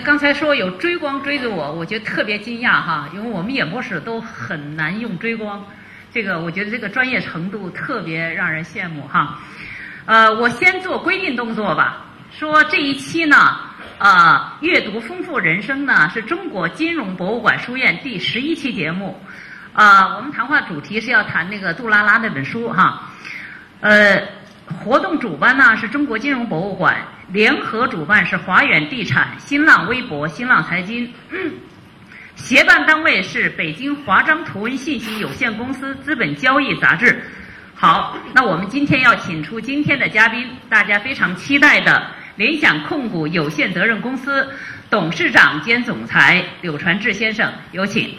刚才说有追光追着我，我觉得特别惊讶哈，因为我们演播室都很难用追光，这个我觉得这个专业程度特别让人羡慕哈。呃，我先做规定动作吧，说这一期呢，呃，阅读丰富人生呢是中国金融博物馆书院第十一期节目，啊，我们谈话主题是要谈那个杜拉拉那本书哈，呃，活动主办呢是中国金融博物馆。联合主办是华远地产、新浪微博、新浪财经，协办单位是北京华章图文信息有限公司资本交易杂志。好，那我们今天要请出今天的嘉宾，大家非常期待的联想控股有限责任公司董事长兼总裁柳传志先生，有请。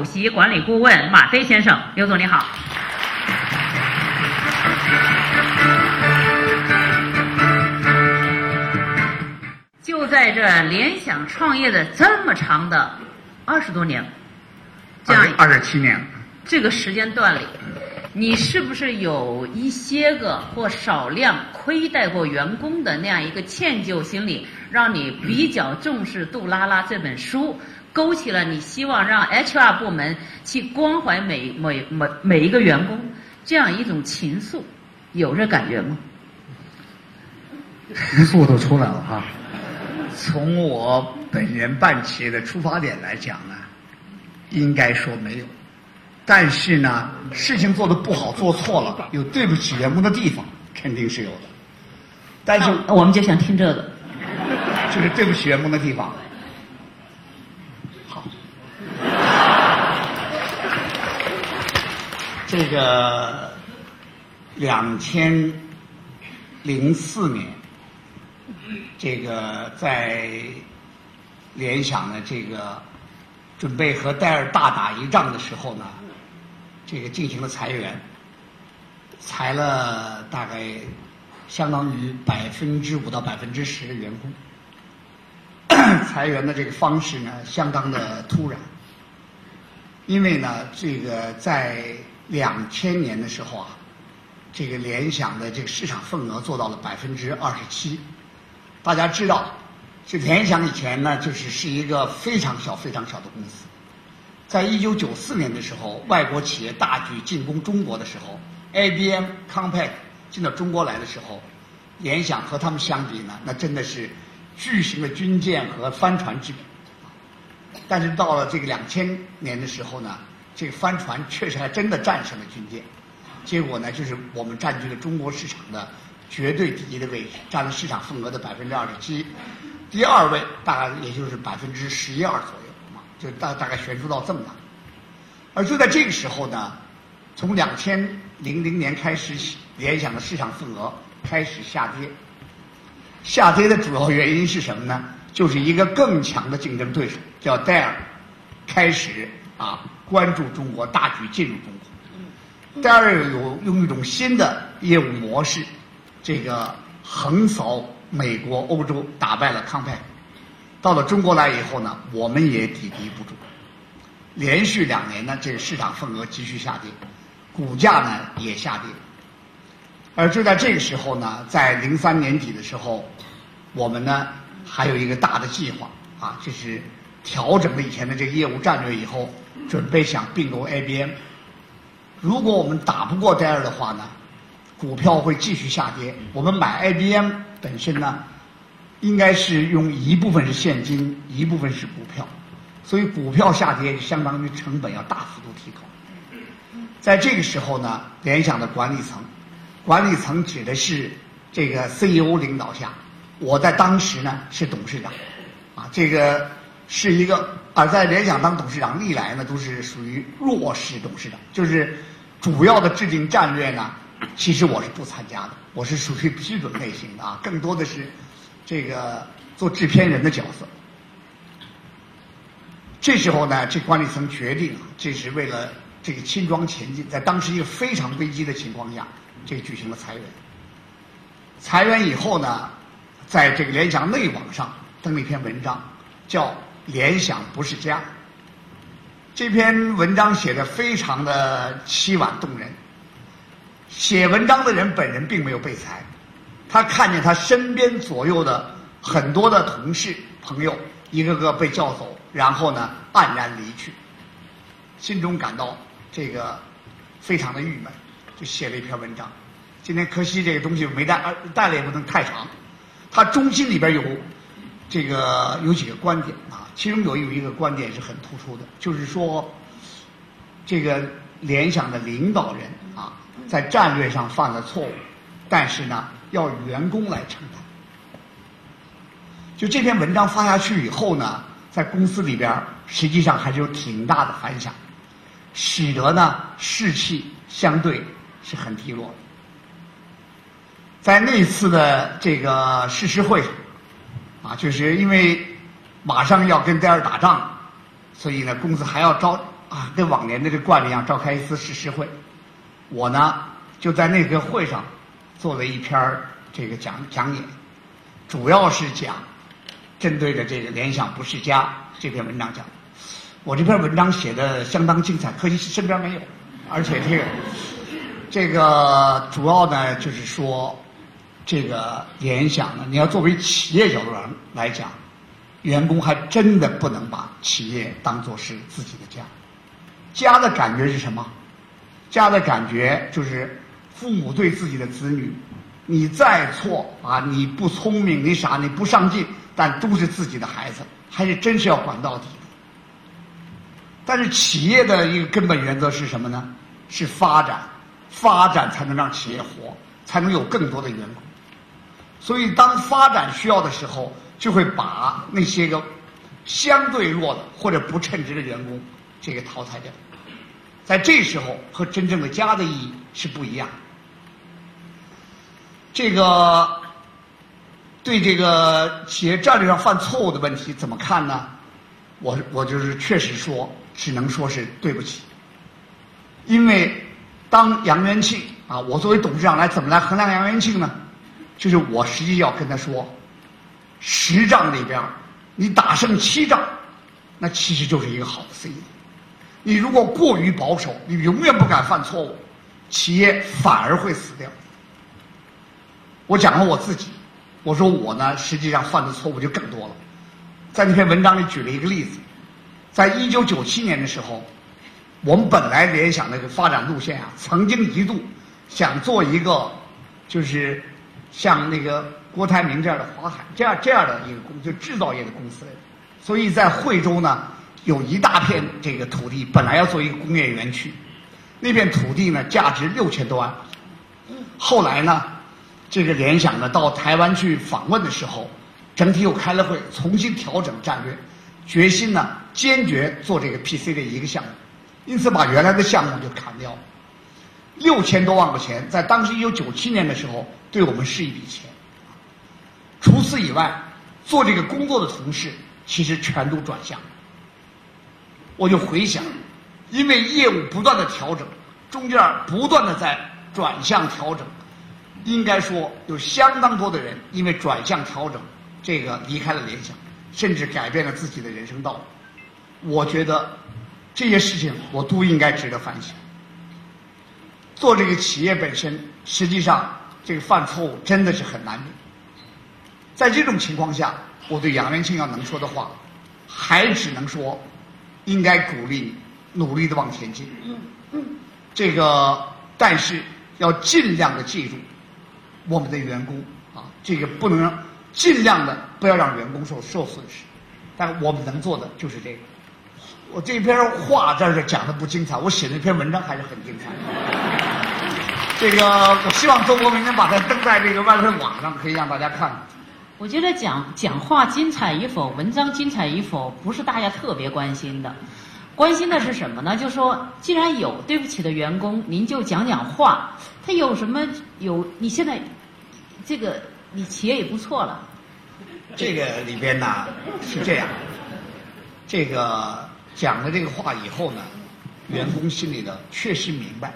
首席管理顾问马飞先生，刘总你好。就在这联想创业的这么长的二十多年，这样二十七年，这个时间段里，你是不是有一些个或少量亏待过员工的那样一个歉疚心理，让你比较重视《杜拉拉》这本书？勾起了你希望让 HR 部门去关怀每每每每一个员工这样一种情愫，有这感觉吗？情愫都出来了哈。从我本人办企业的出发点来讲呢，应该说没有。但是呢，事情做的不好、做错了，有对不起员工的地方，肯定是有的。但是我们就想听这个，就是对不起员工的地方。这个两千零四年，这个在联想的这个准备和戴尔大打一仗的时候呢，这个进行了裁员，裁了大概相当于百分之五到百分之十的员工，裁员的这个方式呢相当的突然，因为呢这个在两千年的时候啊，这个联想的这个市场份额做到了百分之二十七。大家知道，这联想以前呢，就是是一个非常小、非常小的公司。在一九九四年的时候，外国企业大举进攻中国的时候，IBM、Compaq 进到中国来的时候，联想和他们相比呢，那真的是巨型的军舰和帆船之比。但是到了这个两千年的时候呢。这个帆船确实还真的战胜了军舰，结果呢，就是我们占据了中国市场的绝对第一的位置，占了市场份额的百分之二十七，第二位大概也就是百分之十一二左右，就大大概悬殊到这么大。而就在这个时候呢，从两千零零年开始，联想的市场份额开始下跌，下跌的主要原因是什么呢？就是一个更强的竞争对手叫戴尔开始啊。关注中国，大举进入中国。第二，有用一种新的业务模式，这个横扫美国、欧洲，打败了康派。到了中国来以后呢，我们也抵敌不住，连续两年呢，这个市场份额继续下跌，股价呢也下跌。而就在这个时候呢，在零三年底的时候，我们呢还有一个大的计划啊，就是调整了以前的这个业务战略以后。准备想并购 IBM，如果我们打不过戴尔的话呢，股票会继续下跌。我们买 IBM 本身呢，应该是用一部分是现金，一部分是股票，所以股票下跌相当于成本要大幅度提高。在这个时候呢，联想的管理层，管理层指的是这个 CEO 领导下，我在当时呢是董事长，啊，这个是一个。而在联想当董事长历来呢，都是属于弱势董事长，就是主要的制定战略呢，其实我是不参加的，我是属于批准类型的啊，更多的是这个做制片人的角色。这时候呢，这管理层决定，这是为了这个轻装前进，在当时一个非常危机的情况下，这个举行了裁员。裁员以后呢，在这个联想内网上登了一篇文章，叫。联想不是家。这篇文章写的非常的凄婉动人。写文章的人本人并没有被裁，他看见他身边左右的很多的同事朋友一个个被叫走，然后呢黯然离去，心中感到这个非常的郁闷，就写了一篇文章。今天可惜这个东西没带，带了也不能太长。他中心里边有这个有几个观点啊，其中有有一个观点是很突出的，就是说这个联想的领导人啊，在战略上犯了错误，但是呢要员工来承担。就这篇文章发下去以后呢，在公司里边实际上还是有挺大的反响，使得呢士气相对是很低落的。在那次的这个誓师会，啊，就是因为马上要跟戴尔打仗，所以呢，公司还要召啊，跟往年的这惯例一样召开一次誓师会。我呢就在那个会上做了一篇这个讲讲演，主要是讲针对着这个联想不是家这篇文章讲。我这篇文章写的相当精彩，可惜身边没有，而且这个这个主要呢就是说。这个联想呢，你要作为企业角度来来讲，员工还真的不能把企业当做是自己的家。家的感觉是什么？家的感觉就是父母对自己的子女，你再错啊，你不聪明，你傻，你不上进，但都是自己的孩子，还是真是要管到底的。但是企业的一个根本原则是什么呢？是发展，发展才能让企业活，才能有更多的员工。所以，当发展需要的时候，就会把那些个相对弱的或者不称职的员工这个淘汰掉。在这时候，和真正的家的意义是不一样。这个对这个企业战略上犯错误的问题怎么看呢？我我就是确实说，只能说是对不起。因为当杨元庆啊，我作为董事长来怎么来衡量杨元庆呢？就是我实际要跟他说，十仗里边你打胜七仗，那其实就是一个好的 CEO。你如果过于保守，你永远不敢犯错误，企业反而会死掉。我讲了我自己，我说我呢，实际上犯的错误就更多了。在那篇文章里举了一个例子，在一九九七年的时候，我们本来联想那个发展路线啊，曾经一度想做一个，就是。像那个郭台铭这样的华海这样这样的一个公就制造业的公司，所以在惠州呢有一大片这个土地，本来要做一个工业园区，那片土地呢价值六千多万，后来呢这个联想呢到台湾去访问的时候，整体又开了会，重新调整战略，决心呢坚决做这个 PC 的一个项目，因此把原来的项目就砍掉。了，六千多万块钱，在当时一九九七年的时候。对我们是一笔钱。除此以外，做这个工作的同事其实全都转向。我就回想，因为业务不断的调整，中间不断的在转向调整，应该说有相当多的人因为转向调整，这个离开了联想，甚至改变了自己的人生道路。我觉得这些事情我都应该值得反省。做这个企业本身，实际上。这个犯错误真的是很难免。在这种情况下，我对杨元庆要能说的话，还只能说，应该鼓励你努力的往前进。这个，但是要尽量的记住，我们的员工啊，这个不能尽量的不要让员工受受损失。但我们能做的就是这个。我这篇话在这讲的不精彩，我写那篇文章还是很精彩。这个，我希望周国明天把它登在这个万顺网上，可以让大家看。我觉得讲讲话精彩与否，文章精彩与否，不是大家特别关心的。关心的是什么呢？就说既然有对不起的员工，您就讲讲话。他有什么有？你现在这个你企业也不错了。这个里边呢是这样，这个讲了这个话以后呢，员工心里的确实明白。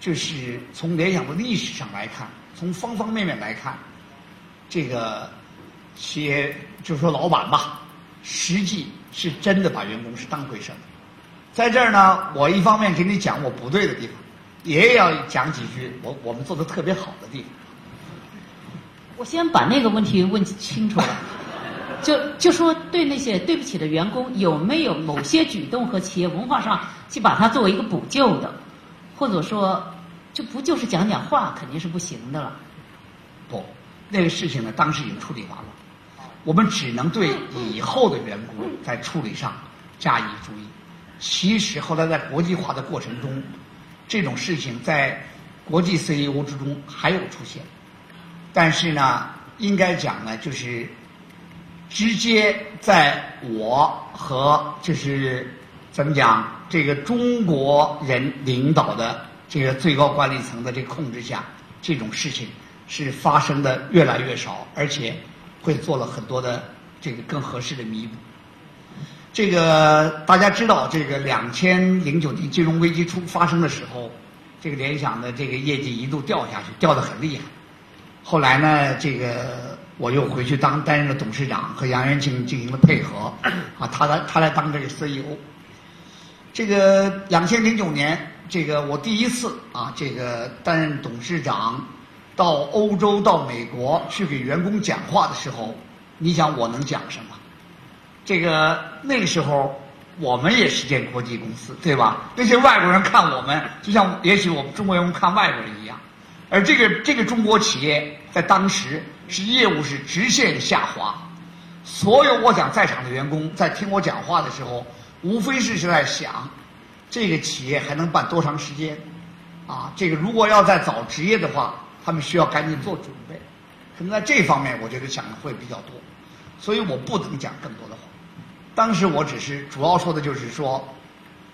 就是从联想的历史上来看，从方方面面来看，这个企业就是说老板吧，实际是真的把员工是当回事儿。在这儿呢，我一方面给你讲我不对的地方，也要讲几句我我们做的特别好的地方。我先把那个问题问清楚了，就就说对那些对不起的员工，有没有某些举动和企业文化上去把它作为一个补救的，或者说，就不就是讲讲话肯定是不行的了。不，那个事情呢，当时已经处理完了，我们只能对以后的员工在处理上加以注意。其实后来在国际化的过程中，这种事情在国际 CEO 之中还有出现。但是呢，应该讲呢，就是直接在我和就是怎么讲这个中国人领导的这个最高管理层的这控制下，这种事情是发生的越来越少，而且会做了很多的这个更合适的弥补。这个大家知道，这个两千零九年金融危机出发生的时候，这个联想的这个业绩一度掉下去，掉得很厉害。后来呢，这个我又回去当担任了董事长，和杨元庆进行了配合，啊，他来他来当这个 CEO。这个两千零九年，这个我第一次啊，这个担任董事长，到欧洲到美国去给员工讲话的时候，你想我能讲什么？这个那个时候我们也是间国际公司，对吧？那些外国人看我们，就像也许我们中国员工看外国人一样。而这个这个中国企业在当时是业务是直线下滑，所有我想在场的员工在听我讲话的时候，无非是是在想，这个企业还能办多长时间？啊，这个如果要再找职业的话，他们需要赶紧做准备。可能在这方面，我觉得想的会比较多，所以我不能讲更多的话。当时我只是主要说的就是说，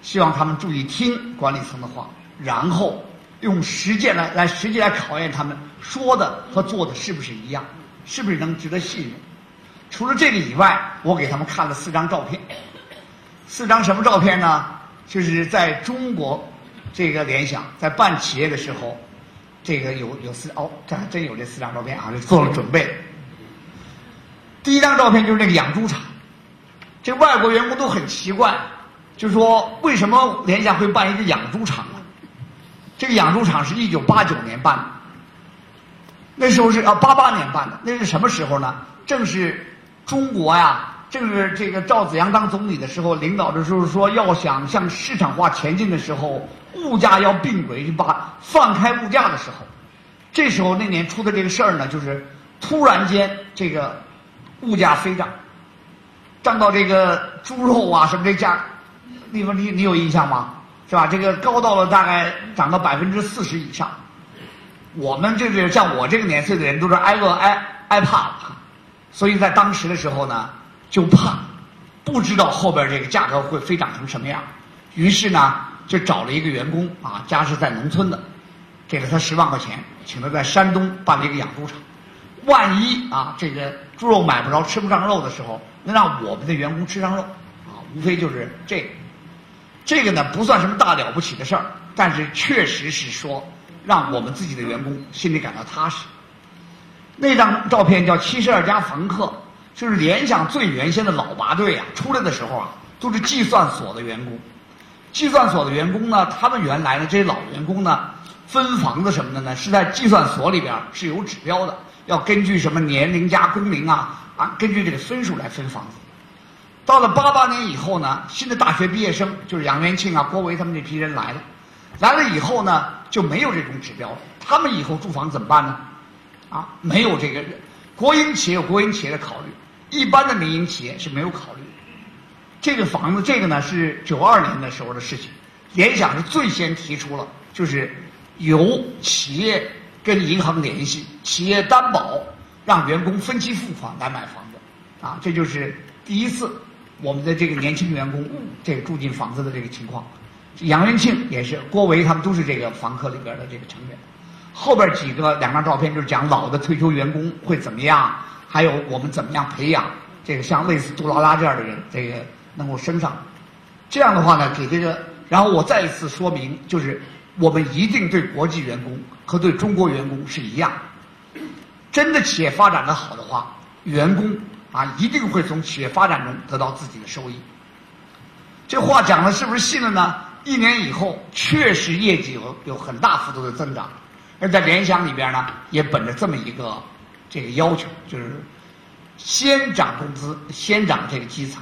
希望他们注意听管理层的话，然后。用实践来来实际来考验他们说的和做的是不是一样，是不是能值得信任？除了这个以外，我给他们看了四张照片。四张什么照片呢？就是在中国这个联想在办企业的时候，这个有有四哦，这还真有这四张照片啊，就做了准备。第一张照片就是那个养猪场，这外国员工都很奇怪，就说为什么联想会办一个养猪场呢？这个养猪场是一九八九年办的，那时候是啊八八年办的，那是什么时候呢？正是中国呀，正是这个赵紫阳当总理的时候，领导的时候说要想向市场化前进的时候，物价要并轨，把放开物价的时候，这时候那年出的这个事儿呢，就是突然间这个物价飞涨，涨到这个猪肉啊什么这价，你说你你有印象吗？是吧？这个高到了大概涨到百分之四十以上，我们这个像我这个年岁的人都是挨饿挨挨怕了，所以在当时的时候呢，就怕不知道后边这个价格会飞涨成什么样，于是呢就找了一个员工啊，家是在农村的，给了他十万块钱，请他在山东办了一个养猪场，万一啊这个猪肉买不着吃不上肉的时候，能让我们的员工吃上肉，啊，无非就是这个。这个呢不算什么大了不起的事儿，但是确实是说让我们自己的员工心里感到踏实。那张照片叫七十二家房客，就是联想最原先的老八队啊，出来的时候啊都是计算所的员工。计算所的员工呢，他们原来呢这些老员工呢分房子什么的呢是在计算所里边是有指标的，要根据什么年龄加工龄啊啊根据这个分数来分房子。到了八八年以后呢，新的大学毕业生就是杨元庆啊、郭维他们这批人来了，来了以后呢就没有这种指标了。他们以后住房怎么办呢？啊，没有这个国营企业有国营企业的考虑，一般的民营企业是没有考虑。这个房子，这个呢是九二年的时候的事情，联想是最先提出了，就是由企业跟银行联系，企业担保，让员工分期付款来买房子，啊，这就是第一次。我们的这个年轻员工，这个住进房子的这个情况，杨元庆也是，郭维他们都是这个房客里边的这个成员。后边几个两张照片就是讲老的退休员工会怎么样，还有我们怎么样培养这个像类似杜拉拉这样的人，这个能够升上。这样的话呢，给这个，然后我再一次说明，就是我们一定对国际员工和对中国员工是一样。真的企业发展的好的话，员工。啊，一定会从企业发展中得到自己的收益。这话讲的是不是信了呢？一年以后，确实业绩有有很大幅度的增长，而在联想里边呢，也本着这么一个这个要求，就是先涨工资，先涨这个基层，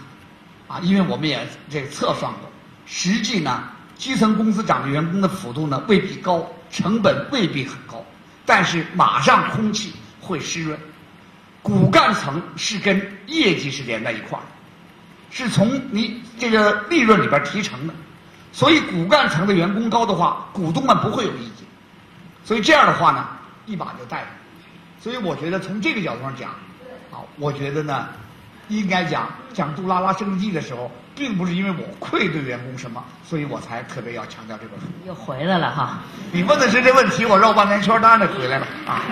啊，因为我们也这个测算过，实际呢，基层工资涨的员工的幅度呢未必高，成本未必很高，但是马上空气会湿润，骨干层是跟业绩是连在一块儿。是从你这个利润里边提成的，所以骨干层的员工高的话，股东们不会有意见，所以这样的话呢，一把就带了。所以我觉得从这个角度上讲，啊，我觉得呢，应该讲讲杜拉拉升级的时候，并不是因为我愧对员工什么，所以我才特别要强调这本书。又回来了哈。你问的是这问题，我绕半天圈，当然得回来了啊。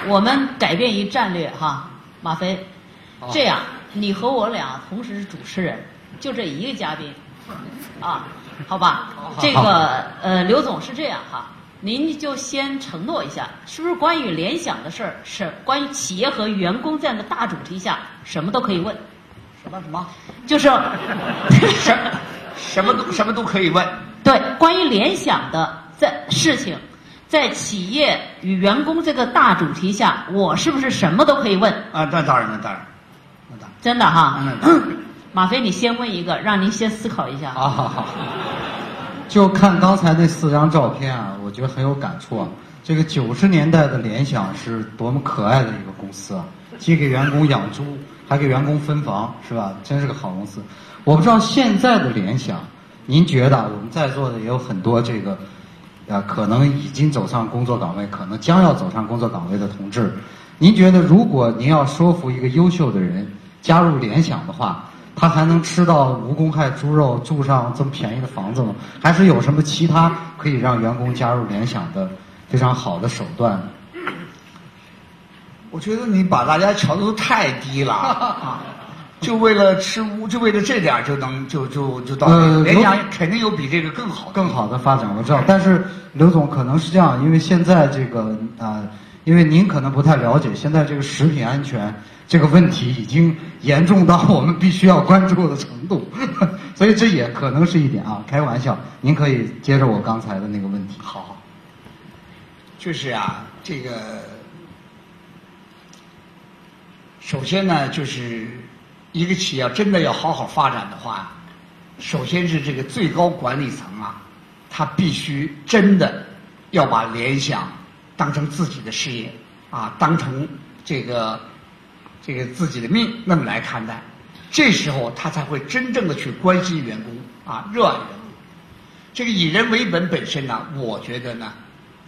我们改变一战略哈。马飞，这样你和我俩同时是主持人，就这一个嘉宾，啊，好吧？这个呃，刘总是这样哈，您就先承诺一下，是不是关于联想的事儿，是关于企业和员工这样的大主题下，什么都可以问？什么什么？就是 什什么都什么都可以问？对，关于联想的在事情。在企业与员工这个大主题下，我是不是什么都可以问？啊，那当然，那当然，那当然，真的哈。马飞，你先问一个，让您先思考一下。啊，好好。就看刚才那四张照片啊，我觉得很有感触啊。这个九十年代的联想是多么可爱的一个公司啊，既给员工养猪，还给员工分房，是吧？真是个好公司。我不知道现在的联想，您觉得？我们在座的也有很多这个。啊，可能已经走上工作岗位，可能将要走上工作岗位的同志，您觉得，如果您要说服一个优秀的人加入联想的话，他还能吃到无公害猪肉，住上这么便宜的房子吗？还是有什么其他可以让员工加入联想的非常好的手段？我觉得你把大家瞧的都太低了。就为了吃乌，就为了这点就能就就就到联想肯定有比这个更好更好的发展，我知道。但是刘总可能是这样，因为现在这个啊，因为您可能不太了解，现在这个食品安全这个问题已经严重到我们必须要关注的程度，所以这也可能是一点啊，开玩笑。您可以接着我刚才的那个问题。好，就是啊，这个首先呢，就是。一个企业真的要好好发展的话，首先是这个最高管理层啊，他必须真的要把联想当成自己的事业啊，当成这个这个自己的命那么来看待。这时候他才会真正的去关心员工啊，热爱员工。这个以人为本本身呢，我觉得呢，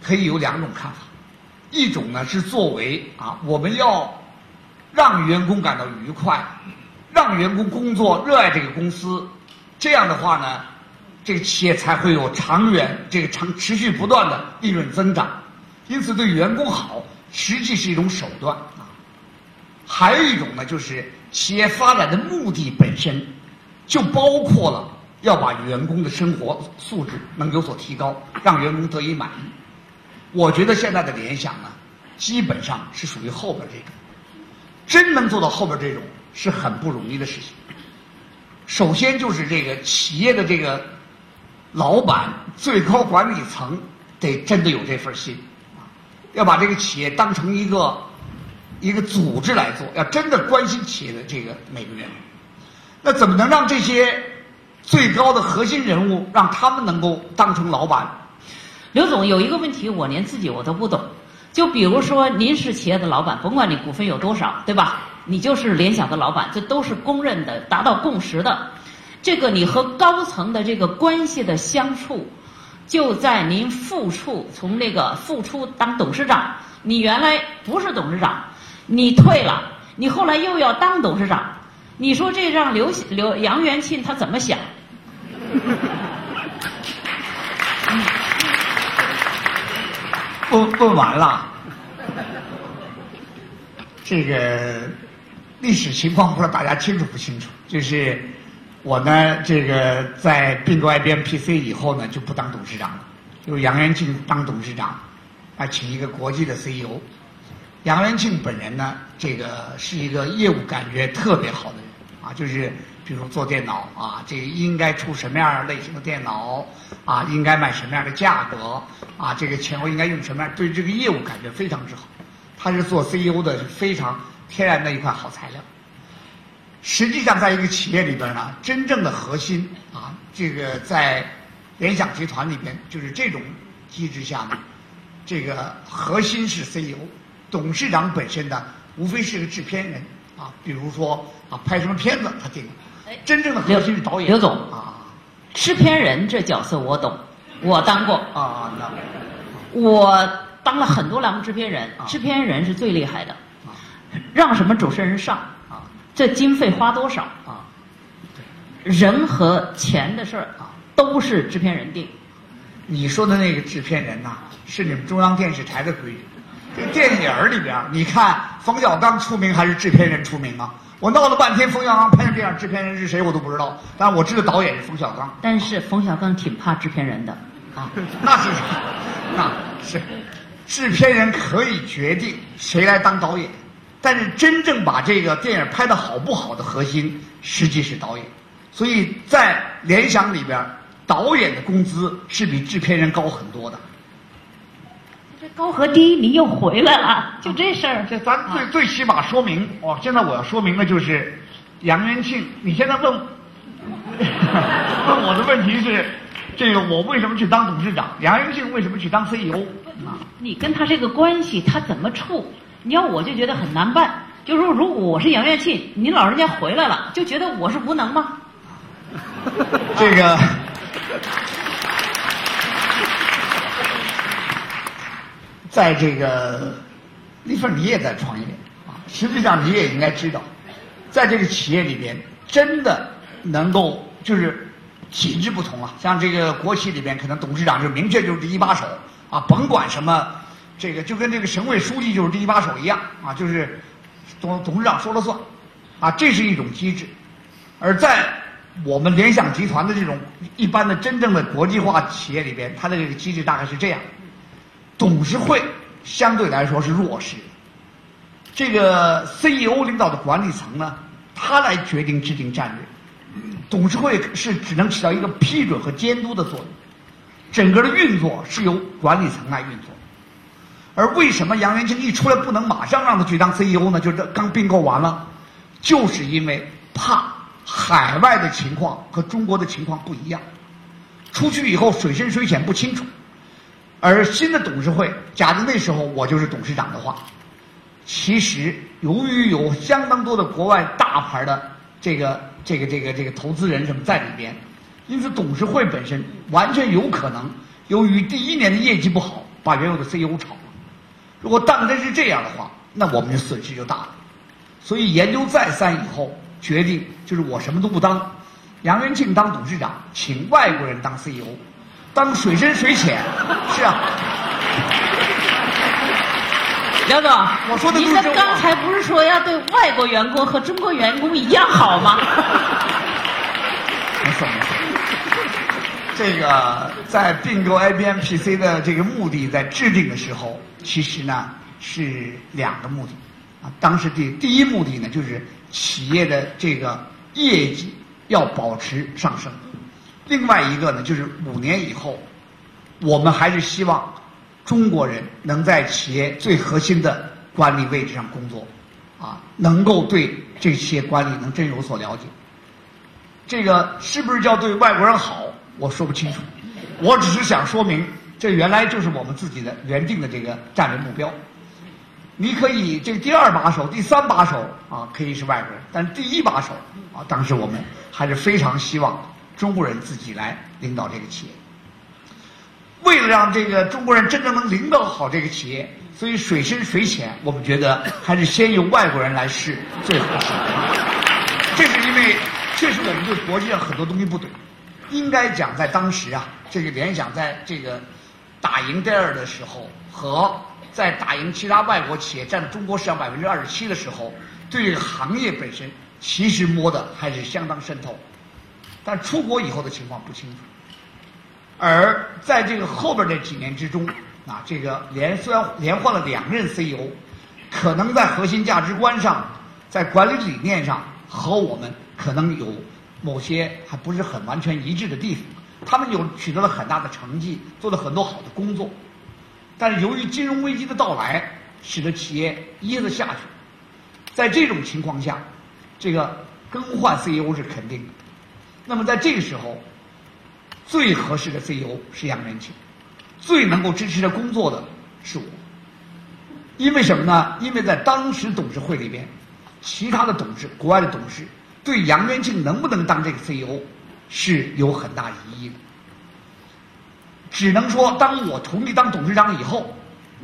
可以有两种看法。一种呢是作为啊，我们要让员工感到愉快。让员工工作热爱这个公司，这样的话呢，这个企业才会有长远、这个长持续不断的利润增长。因此，对员工好，实际是一种手段啊。还有一种呢，就是企业发展的目的本身，就包括了要把员工的生活素质能有所提高，让员工得以满意。我觉得现在的联想呢，基本上是属于后边这种，真能做到后边这种。是很不容易的事情。首先就是这个企业的这个老板、最高管理层得真的有这份心，啊，要把这个企业当成一个一个组织来做，要真的关心企业的这个每个员工。那怎么能让这些最高的核心人物让他们能够当成老板？刘总有一个问题，我连自己我都不懂。就比如说，您是企业的老板，甭管你股份有多少，对吧？你就是联想的老板，这都是公认的、达到共识的。这个你和高层的这个关系的相处，就在您复出从那个复出当董事长，你原来不是董事长，你退了，你后来又要当董事长，你说这让刘刘杨元庆他怎么想？问问完了，这个。历史情况不知道大家清楚不清楚？就是我呢，这个在并购 IBM PC 以后呢，就不当董事长了，由杨元庆当董事长，啊，请一个国际的 CEO。杨元庆本人呢，这个是一个业务感觉特别好的人啊，就是比如做电脑啊，这应该出什么样类型的电脑啊，应该卖什么样的价格啊，这个前后应该用什么样，对这个业务感觉非常之好。他是做 CEO 的，是非常天然的一块好材料。实际上，在一个企业里边呢，真正的核心啊，这个在联想集团里边，就是这种机制下呢，这个核心是 CEO，董事长本身呢，无非是个制片人啊，比如说啊，拍什么片子他定，真正的核心是导演。刘总啊。制片人这角色我懂，我当过，啊，那。我当了很多栏目制片人啊，制片人是最厉害的，啊。让什么主持人上，啊。这经费花多少，啊，人和钱的事儿啊。都是制片人定。你说的那个制片人呐、是你们中央电视台的规矩。这电影儿里边儿，你看冯小刚出名还是制片人出名啊？我闹了半天，冯小刚拍的电影制片人是谁我都不知道，但我知道导演是冯小刚但是冯小刚挺怕制片人的，啊，那是那是制片人可以决定谁来当导演，但是真正把这个电影拍的好不好的核心，实际是导演。所以在联想里边，导演的工资是比制片人高很多的。这高和低你又回来了，就这事儿。这咱最最起码说明，哦！现在我要说明的就是，杨元庆，你现在问 问我的问题是，这个我为什么去当董事长？杨元庆为什么去当 CEO？啊，你跟他这个关系，他怎么处？你要我就觉得很难办。就是说，如果我是杨元庆，您老人家回来了，就觉得我是无能吗？这个。在这个你说，你也在创业啊，实际上你也应该知道，在这个企业里边，真的能够就是体制不同啊。像这个国企里边，可能董事长就明确就是第一把手啊，甭管什么，这个就跟这个省委书记就是第一把手一样啊，就是董董事长说了算啊，这是一种机制。而在我们联想集团的这种一般的真正的国际化企业里边，它的这个机制大概是这样。董事会相对来说是弱势的，这个 CEO 领导的管理层呢，他来决定制定战略，董事会是只能起到一个批准和监督的作用，整个的运作是由管理层来运作。而为什么杨元庆一出来不能马上让他去当 CEO 呢？就是刚并购完了，就是因为怕海外的情况和中国的情况不一样，出去以后水深水浅不清楚。而新的董事会，假如那时候我就是董事长的话，其实由于有相当多的国外大牌的这个这个这个这个投资人什么在里边，因此董事会本身完全有可能由于第一年的业绩不好，把原有的 CEO 炒了。如果当真是这样的话，那我们的损失就大了。所以研究再三以后，决定就是我什么都不当，杨元庆当董事长，请外国人当 CEO。当水深水浅，是啊，梁总，我说的您的刚才不是说要对外国员工和中国员工一样好吗？没错没错。这个在并购 IBM PC 的这个目的，在制定的时候，其实呢是两个目的啊。当时第第一目的呢，就是企业的这个业绩要保持上升；另外一个呢，就是五年以后，我们还是希望中国人能在企业最核心的管理位置上工作，啊，能够对这些管理能真有所了解。这个是不是叫对外国人好？我说不清楚，我只是想说明，这原来就是我们自己的原定的这个战略目标。你可以这第二把手、第三把手啊，可以是外国人，但第一把手啊，当时我们还是非常希望中国人自己来领导这个企业。为了让这个中国人真正能领导好这个企业，所以水深水浅，我们觉得还是先由外国人来试最合适。这是因为确实我们对国际上很多东西不懂。应该讲，在当时啊，这个联想在这个打赢戴尔的时候，和在打赢其他外国企业占中国市场百分之二十七的时候，对这个行业本身其实摸的还是相当渗透。但出国以后的情况不清楚。而在这个后边这几年之中，啊，这个连虽然 连换了两任 CEO，可能在核心价值观上，在管理理念上和我们可能有某些还不是很完全一致的地方。他们有取得了很大的成绩，做了很多好的工作，但是由于金融危机的到来，使得企业噎得下去。在这种情况下，这个更换 CEO 是肯定的。那么在这个时候，最合适的 CEO 是杨元庆，最能够支持他工作的是我。因为什么呢？因为在当时董事会里边，其他的董事、国外的董事对杨元庆能不能当这个 CEO 是有很大疑义的。只能说，当我同意当董事长以后，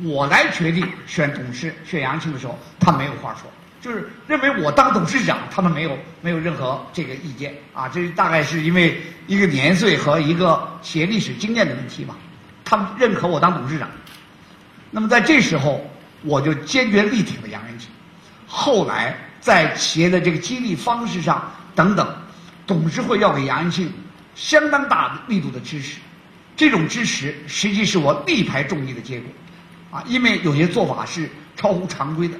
我来决定选董事、选杨元庆的时候，他没有话说，就是认为我当董事长，他们没有没有任何这个意见啊。这大概是因为一个年岁和一个企业历史经验的问题吧，他们认可我当董事长。那么在这时候，我就坚决力挺了杨元庆。后来在企业的这个激励方式上等等，董事会要给杨元庆相当大力度的支持。这种支持实际是我力排众议的结果，啊，因为有些做法是超乎常规的，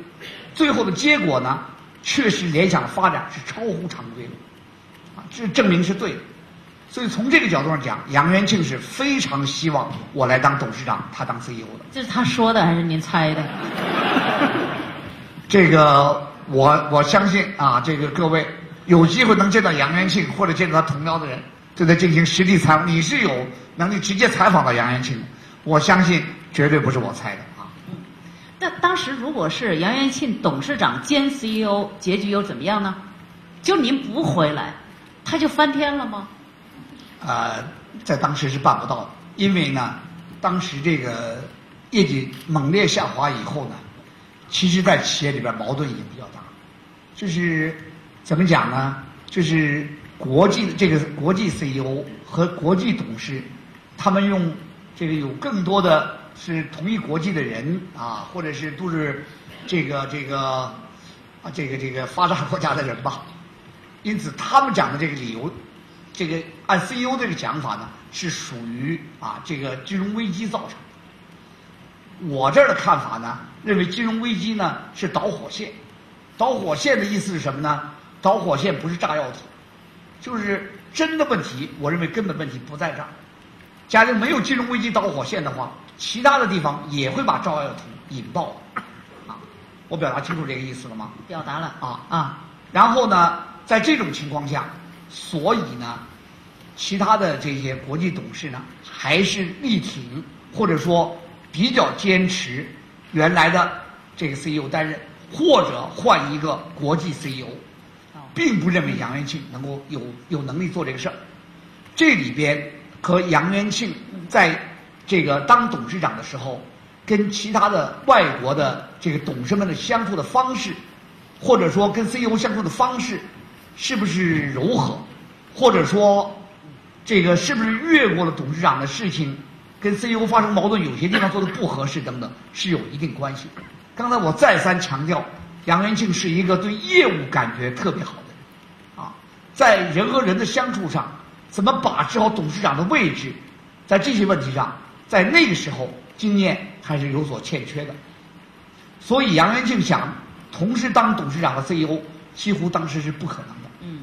最后的结果呢，确实联想的发展是超乎常规的，啊，这证明是对的。所以从这个角度上讲，杨元庆是非常希望我来当董事长，他当 CEO 的。这是他说的还是您猜的？这个我我相信啊，这个各位有机会能见到杨元庆或者见到他同僚的人，对他进行实地采访，你是有能力直接采访到杨元庆的。我相信绝对不是我猜的啊。那当时如果是杨元庆董事长兼 CEO，结局又怎么样呢？就您不回来，他就翻天了吗？呃，在当时是办不到的，因为呢，当时这个业绩猛烈下滑以后呢，其实，在企业里边矛盾也比较大，就是怎么讲呢？就是国际的这个国际 CEO 和国际董事，他们用这个有更多的是同一国际的人啊，或者是都是这个这个啊这个这个发达国家的人吧，因此他们讲的这个理由。这个按 CEO 这个讲法呢，是属于啊这个金融危机造成的。我这儿的看法呢，认为金融危机呢是导火线。导火线的意思是什么呢？导火线不是炸药桶，就是真的问题。我认为根本问题不在这儿。假如没有金融危机导火线的话，其他的地方也会把照耀图引爆。啊，我表达清楚这个意思了吗？表达了啊啊。然后呢，在这种情况下。所以呢，其他的这些国际董事呢，还是力挺或者说比较坚持原来的这个 CEO 担任，或者换一个国际 CEO，并不认为杨元庆能够有有能力做这个事儿。这里边和杨元庆在这个当董事长的时候，跟其他的外国的这个董事们的相处的方式，或者说跟 CEO 相处的方式。是不是柔和，或者说，这个是不是越过了董事长的事情，跟 CEO 发生矛盾，有些地方做的不合适等等，是有一定关系。刚才我再三强调，杨元庆是一个对业务感觉特别好的人，啊，在人和人的相处上，怎么把持好董事长的位置，在这些问题上，在那个时候经验还是有所欠缺的。所以杨元庆想同时当董事长和 CEO，几乎当时是不可能的。嗯。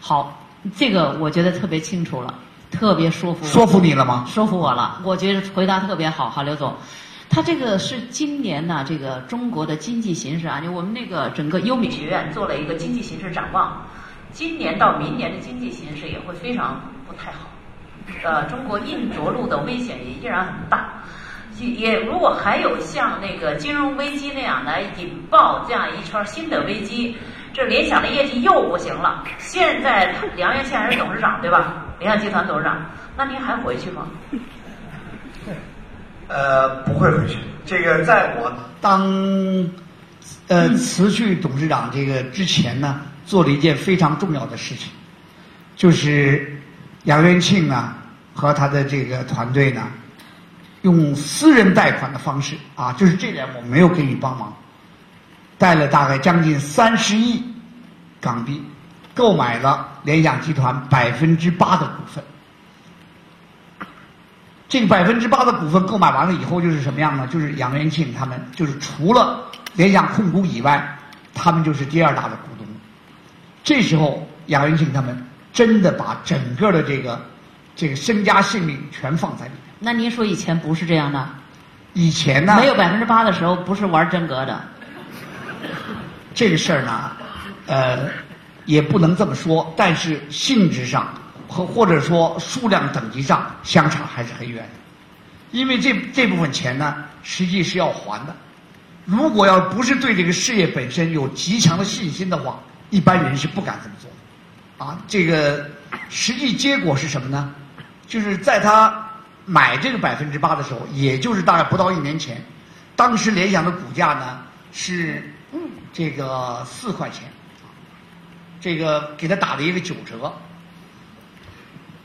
好，这个我觉得特别清楚了，特别说服。说服你了吗？说服我了，我觉得回答特别好，哈，刘总。他这个是今年呢，这个中国的经济形势啊，就我们那个整个优米学院做了一个经济形势展望，今年到明年的经济形势也会非常不太好。呃，中国硬着陆的危险也依然很大，也如果还有像那个金融危机那样来引爆这样一圈新的危机。这联想的业绩又不行了。现在梁元庆还是董事长对吧？联想集团董事长，那您还回去吗？呃，不会回去。这个在我当呃辞去董事长这个之前呢，做了一件非常重要的事情，就是杨元庆呢和他的这个团队呢，用私人贷款的方式啊，就是这点我没有给你帮忙。贷了大概将近三十亿港币，购买了联想集团百分之八的股份。这个百分之八的股份购买完了以后，就是什么样呢？就是杨元庆他们就是除了联想控股以外，他们就是第二大的股东。这时候，杨元庆他们真的把整个的这个这个身家性命全放在里面。那您说以前不是这样的？以前呢，没有百分之八的时候，不是玩真格的。这个事儿呢，呃，也不能这么说，但是性质上和或者说数量等级上相差还是很远的，因为这这部分钱呢，实际是要还的。如果要不是对这个事业本身有极强的信心的话，一般人是不敢这么做的。啊，这个实际结果是什么呢？就是在他买这个百分之八的时候，也就是大概不到一年前，当时联想的股价呢是这个四块钱，这个给他打了一个九折。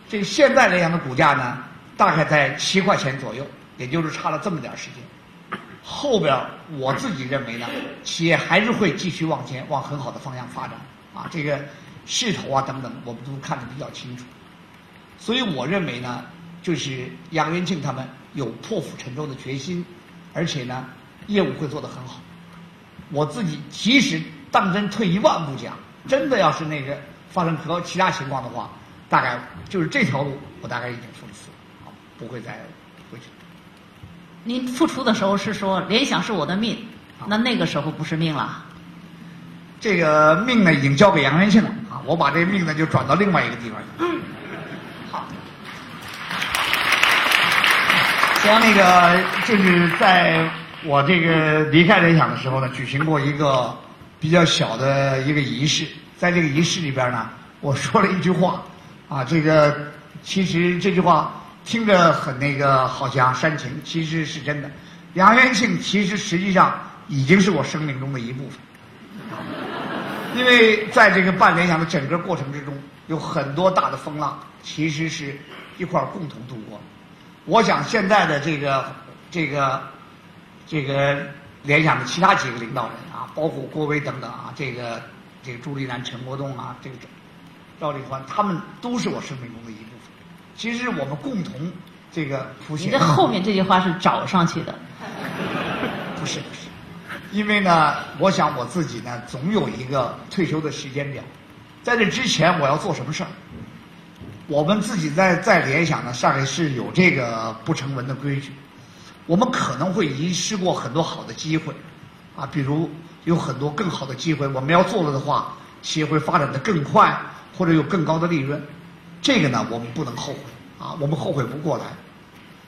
这个现在联想的股价呢，大概在七块钱左右，也就是差了这么点时间。后边我自己认为呢，企业还是会继续往前往很好的方向发展啊，这个势头啊等等，我们都看得比较清楚。所以我认为呢，就是杨元庆他们有破釜沉舟的决心，而且呢，业务会做得很好。我自己即使当真退一万步讲，真的要是那个发生和其他情况的话，大概就是这条路，我大概已经封死了，啊，不会再回去。您复出的时候是说联想是我的命，那那个时候不是命了。这个命呢，已经交给杨元庆了啊！我把这个命呢，就转到另外一个地方去。好，像那个就是在我这个离开联想的时候呢，举行过一个比较小的一个仪式，在这个仪式里边呢，我说了一句话啊，这个其实这句话。听着很那个，好像煽情，其实是真的。杨元庆其实实际上已经是我生命中的一部分，因为在这个办联想的整个过程之中，有很多大的风浪，其实是一块共同度过。我想现在的这个这个这个联想的其他几个领导人啊，包括郭威等等啊，这个这个朱立南、陈国栋啊，这个赵立欢，他们都是我生命中的一部分。其实我们共同这个谱写。你这后面这句话是找上去的。不是不是，因为呢，我想我自己呢，总有一个退休的时间表，在这之前我要做什么事儿。我们自己在在联想呢，上海市有这个不成文的规矩，我们可能会遗失过很多好的机会，啊，比如有很多更好的机会，我们要做了的话，企业会发展的更快，或者有更高的利润。这个呢，我们不能后悔啊，我们后悔不过来。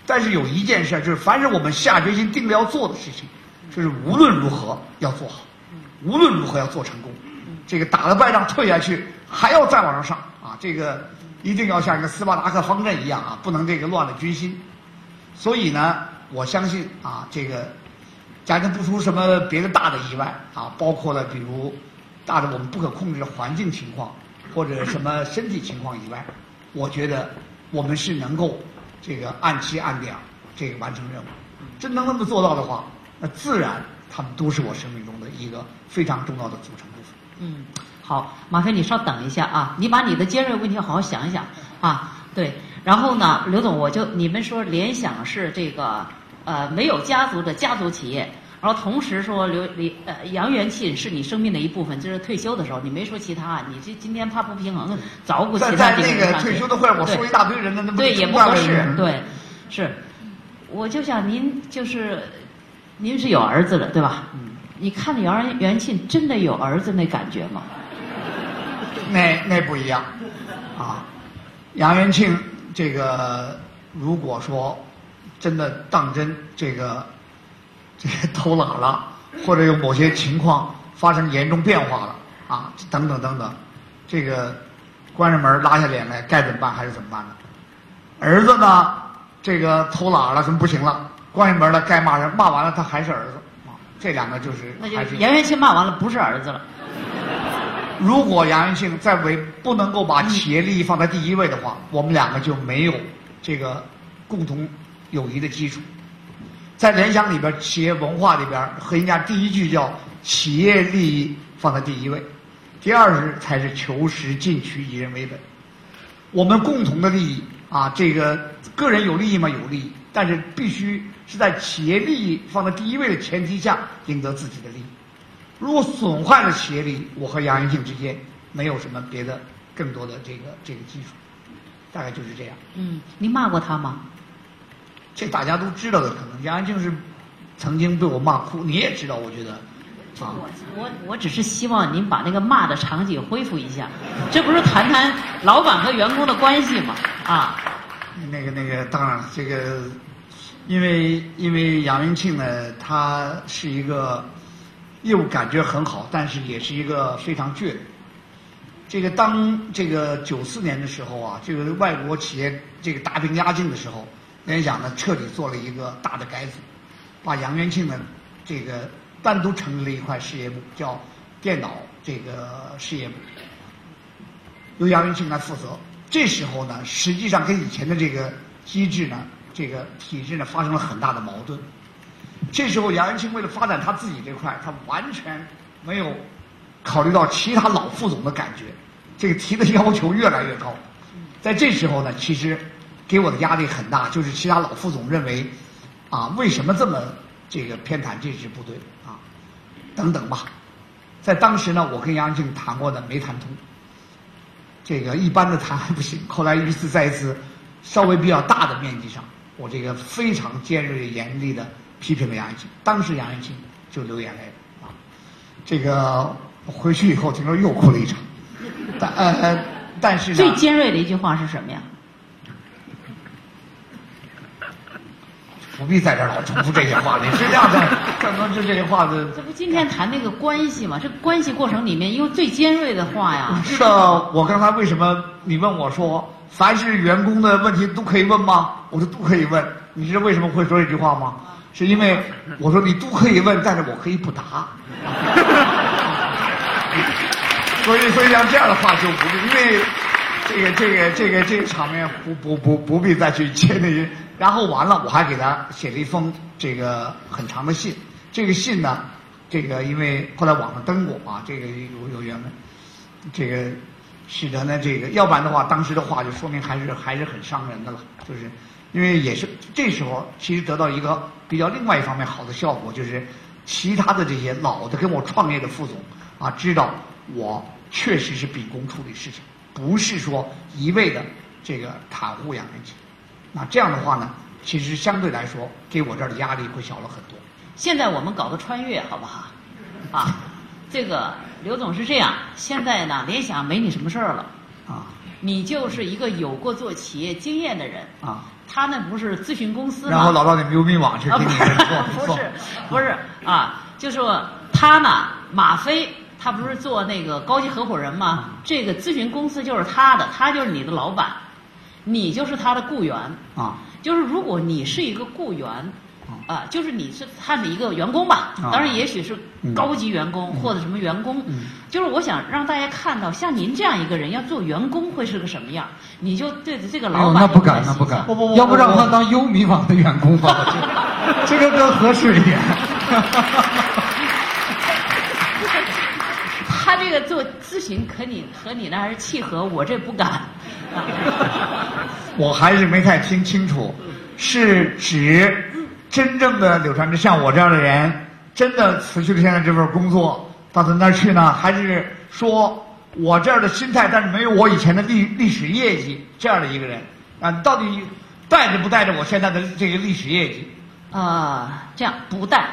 但是有一件事，就是凡是我们下决心定了要做的事情，就是无论如何要做好，无论如何要做成功。这个打了败仗退下去，还要再往上上啊！这个一定要像一个斯巴达克方阵一样啊，不能这个乱了军心。所以呢，我相信啊，这个假定不出什么别的大的意外啊，包括了比如大的我们不可控制的环境情况或者什么身体情况以外。我觉得我们是能够这个按期按点这个完成任务，真能那么做到的话，那自然他们都是我生命中的一个非常重要的组成部分。嗯，好，麻烦，你稍等一下啊，你把你的尖锐问题好好想一想啊。对，然后呢，刘总，我就你们说联想是这个呃没有家族的家族企业。然后同时说刘李呃杨元庆是你生命的一部分，就是退休的时候你没说其他，你这今天怕不平衡，早顾其他这个在那个退休的会我说一大堆人的那对也不合适，对，是，我就想您就是您是有儿子的对吧？嗯，你看杨元庆真的有儿子那感觉吗？那那不一样啊，杨元庆这个如果说真的当真这个。这个偷懒了，或者有某些情况发生严重变化了啊，等等等等，这个关上门拉下脸来该怎么办还是怎么办呢？儿子呢，这个偷懒了什么不行了，关上门了该骂人骂完了他还是儿子啊，这两个就是那就杨元庆骂完了不是儿子了。如果杨元庆在为不能够把企业利益放在第一位的话，我们两个就没有这个共同友谊的基础。在联想里边，企业文化里边，核心家第一句叫“企业利益放在第一位”，第二是才是求实进取、以人为本。我们共同的利益啊，这个个人有利益吗？有利益。但是必须是在企业利益放在第一位的前提下赢得自己的利益。如果损坏了企业利益，我和杨元庆之间没有什么别的更多的这个这个基础，大概就是这样。嗯，您骂过他吗？这大家都知道的，可能杨元庆是曾经被我骂哭，你也知道，我觉得啊。我我我只是希望您把那个骂的场景恢复一下，这不是谈谈老板和员工的关系吗？啊，那个那个，当然，这个因为因为杨元庆呢，他是一个业务感觉很好，但是也是一个非常倔的。这个当这个九四年的时候啊，这个外国企业这个大兵压境的时候，联想呢彻底做了一个大的改组，把杨元庆呢这个单独成立了一块事业部，叫电脑这个事业部，由杨元庆来负责。这时候呢，实际上跟以前的这个机制呢，这个体制呢发生了很大的矛盾。这时候杨元庆为了发展他自己这块，他完全没有考虑到其他老副总的感觉，这个提的要求越来越高。在这时候呢，其实给我的压力很大，就是其他老副总认为，啊，为什么这么这个偏袒这支部队啊，等等吧。在当时呢，我跟杨元庆谈过的没谈通。这个一般的谈还不行，后来一次在一次稍微比较大的面积上，我这个非常尖锐严厉的批评了杨元庆，当时杨元庆就流眼泪了啊。这个回去以后听说又哭了一场，但呃但是呢最尖锐的一句话是什么呀？不必在这儿老重复这些话，你是这样的，刚刚就这些话的。这不今天谈那个关系嘛？这关系过程里面，因为最尖锐的话呀你，知道我刚才为什么你问我说，凡是员工的问题都可以问吗？我说都可以问。你知道为什么会说这句话吗？是因为我说你都可以问，但是我可以不答。所以，所以像这样的话就不必，因为这个这个这个这个场面不不不不必再去接那些。然后完了，我还给他写了一封这个很长的信。这个信呢，这个因为后来网上登过啊，这个有有原文，这个使得呢这个，要不然的话，当时的话就说明还是还是很伤人的了，就是因为也是这时候其实得到一个比较另外一方面好的效果，就是其他的这些老的跟我创业的副总啊，知道我确实是秉公处理事情，不是说一味的这个袒护杨元庆。那这样的话呢，其实相对来说给我这儿的压力会小了很多。现在我们搞个穿越，好不好？啊，这个刘总是这样，现在呢，联想没你什么事儿了，啊你就是一个有过做企业经验的人。啊，他那不是咨询公司吗？然后老到你们邮民网去啊，给你 不是做不是不是啊，就说他呢，马飞他不是做那个高级合伙人吗？这个咨询公司就是他的，他就是你的老板，你就是他的雇员。啊就是如果你是一个雇员，啊，就是你是他的一个员工吧，啊当然也许是高级员工或者什么员工，就是我想让大家看到，像您这样一个人要做员工会是个什么样，你就对着这个老板那不敢，那不敢不不不，要不让他当优米网的员工吧？这 这个更合适一点。他这个做咨询可你和你那还是契合，我这不敢。啊我还是没太听清楚，是指真正的柳传志像我这样的人，真的辞去了现在这份工作，到他那儿去呢，还是说我这样的心态，但是没有我以前的历历史业绩这样的一个人。啊？到底带着不带着我现在的这个历史业绩？呃，这样不带，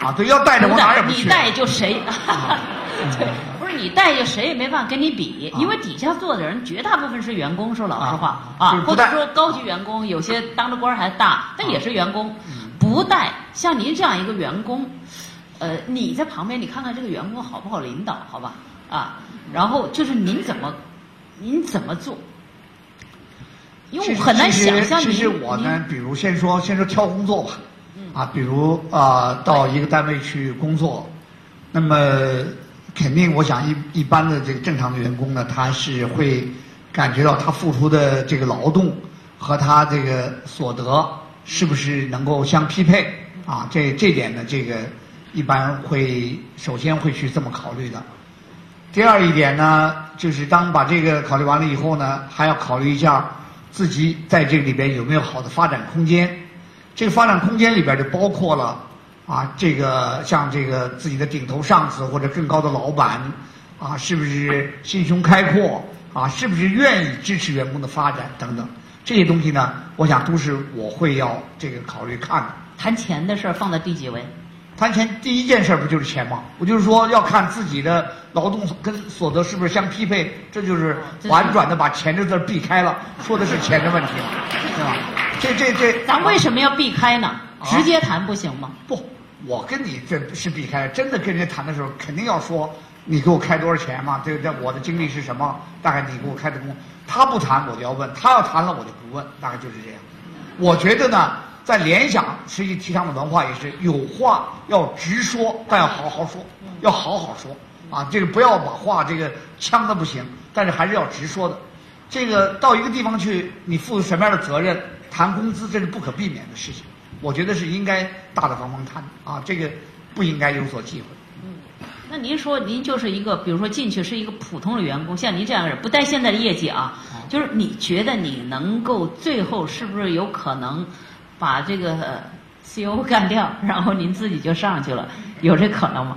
啊？对，要带着我哪儿也不去。带你带就谁，对，不是你带就谁也没办法跟你比，因为底下做的人绝大部分是员工，说老实话啊。或者说高级员工，有些当着官儿还大，但也是员工，不带像您这样一个员工，呃，你在旁边你看看这个员工好不好领导，好吧？啊，然后就是您怎么，您怎么做？因为我很难想象您其实我您呢，比如先说先说挑工作吧，啊，比如啊、呃到一个单位去工作，那么肯定我想一一般的这个正常的员工呢，他是会感觉到他付出的这个劳动和他这个所得是不是能够相匹配啊？这这点呢，这个一般会首先会去这么考虑的。第二一点呢，就是当把这个考虑完了以后呢，还要考虑一下自己在这里边有没有好的发展空间。这个发展空间里边就包括了啊，这个像这个自己的顶头上司或者更高的老板啊，是不是心胸开阔啊，是不是愿意支持员工的发展等等这些东西呢？我想都是我会要这个考虑看的。谈钱的事儿放在第几位？谈钱第一件事不就是钱吗？我就是说要看自己的劳动跟所得是不是相匹配，这就是婉转的把钱这字儿避开了，说的是钱的问题了，对吧？这这这，咱为什么要避开呢？啊直接谈不行吗？不，我跟你这是避开。真的跟人家谈的时候，肯定要说你给我开多少钱嘛？这这我的经历是什么？大概你给我开的工，他不谈我就要问，他要谈了我就不问，大概就是这样。我觉得呢，在联想实际提倡的文化也是有话要直说，但要好好说，要好好说啊，这个不要把话这个呛的不行，但是还是要直说的。这个到一个地方去，你负什么样的责任，谈工资这是不可避免的事情。我觉得是应该大大方方谈啊，这个不应该有所忌讳。那您说您就是一个，比如说进去是一个普通的员工，像您这样的人，不带现在的业绩啊，就是你觉得你能够最后是不是有可能把这个呃 CEO 干掉，然后您自己就上去了，有这可能吗？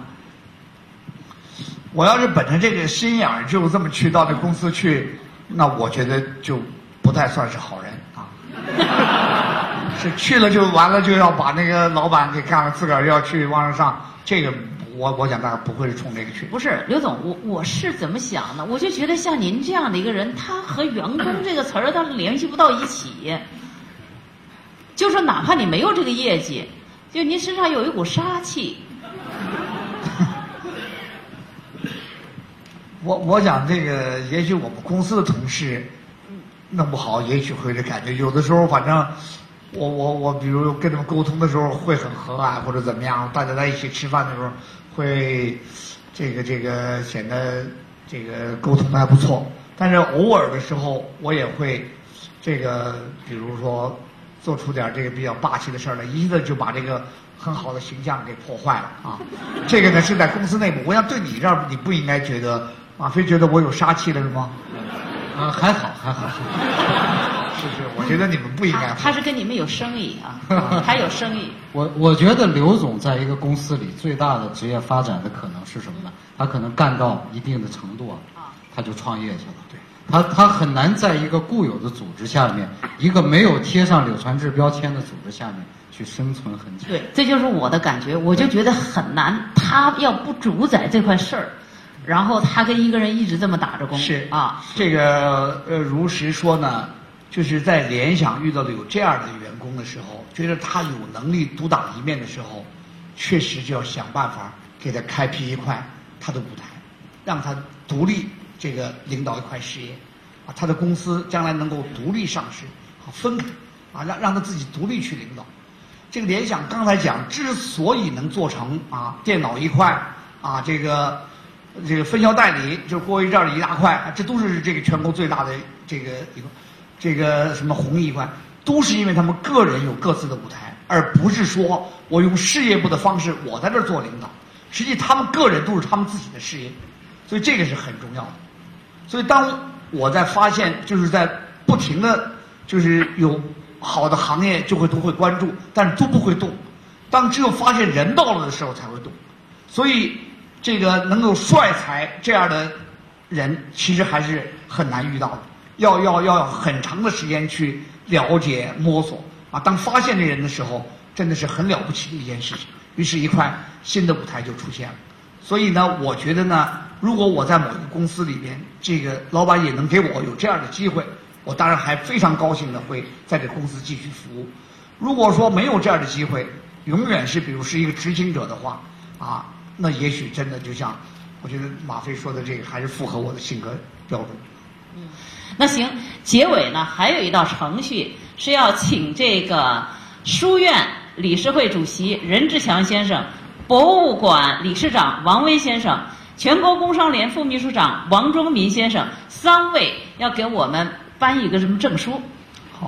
我要是本着这个心眼儿就这么去到这公司去，那我觉得就不太算是好人啊。是去了就完了，就要把那个老板给干了，自个儿要去往上上，这个我我想大概不会是冲这个去。不是，刘总，我我是怎么想的？我就觉得像您这样的一个人，他和员工 这个词儿他联系不到一起。就说哪怕你没有这个业绩，就您身上有一股杀气。我我想这个，也许我们公司的同事弄不好，也许会这感觉。有的时候，反正我我我，比如跟他们沟通的时候会很和蔼，或者怎么样，大家在一起吃饭的时候会这个这个显得这个沟通的还不错。但是偶尔的时候，我也会这个，比如说做出点这个比较霸气的事儿来，一下子就把这个很好的形象给破坏了啊。这个呢是在公司内部，我想对你这儿你不应该觉得马飞觉得我有杀气了是吗？啊，还好还好。是是，我觉得你们不应该他。他是跟你们有生意啊，他有生意。我我觉得刘总在一个公司里最大的职业发展的可能是什么呢？他可能干到一定的程度啊，他就创业去了。对，他他很难在一个固有的组织下面，一个没有贴上柳传志标签的组织下面去生存很久。对，这就是我的感觉，我就觉得很难。他要不主宰这块事儿，然后他跟一个人一直这么打着工，是啊，这个呃，如实说呢，就是在联想遇到了有这样的员工的时候，觉得他有能力独当一面的时候，确实就要想办法给他开辟一块他的舞台，让他独立这个领导一块事业，啊，他的公司将来能够独立上市，啊，分开，啊，让让他自己独立去领导。这个联想刚才讲，之所以能做成啊，电脑一块啊，这个这个分销代理就是郭一这儿的一大块，这都是这个全国最大的这个一个这个什么红一块，都是因为他们个人有各自的舞台，而不是说我用事业部的方式我在这儿做领导，实际他们个人都是他们自己的事业，所以这个是很重要的。所以当我在发现，就是在不停的就是有好的行业就会都会关注，但是都不会动。当只有发现人到了的时候才会动。所以这个能有帅才这样的人，其实还是很难遇到的，要要要很长的时间去了解摸索啊。当发现这人的时候，真的是很了不起的一件事情。于是，一块新的舞台就出现了。所以呢，我觉得呢，如果我在某一个公司里边，这个老板也能给我有这样的机会，我当然还非常高兴的会在这公司继续服务。如果说没有这样的机会，永远是比如是一个执行者的话，啊，那也许真的就像我觉得马飞说的这个，还是符合我的性格标准。那行，结尾呢还有一道程序是要请这个书院理事会主席任志强先生、博物馆理事长王威先生、全国工商联副秘书长王忠民先生三位要给我们颁一个什么证书。好，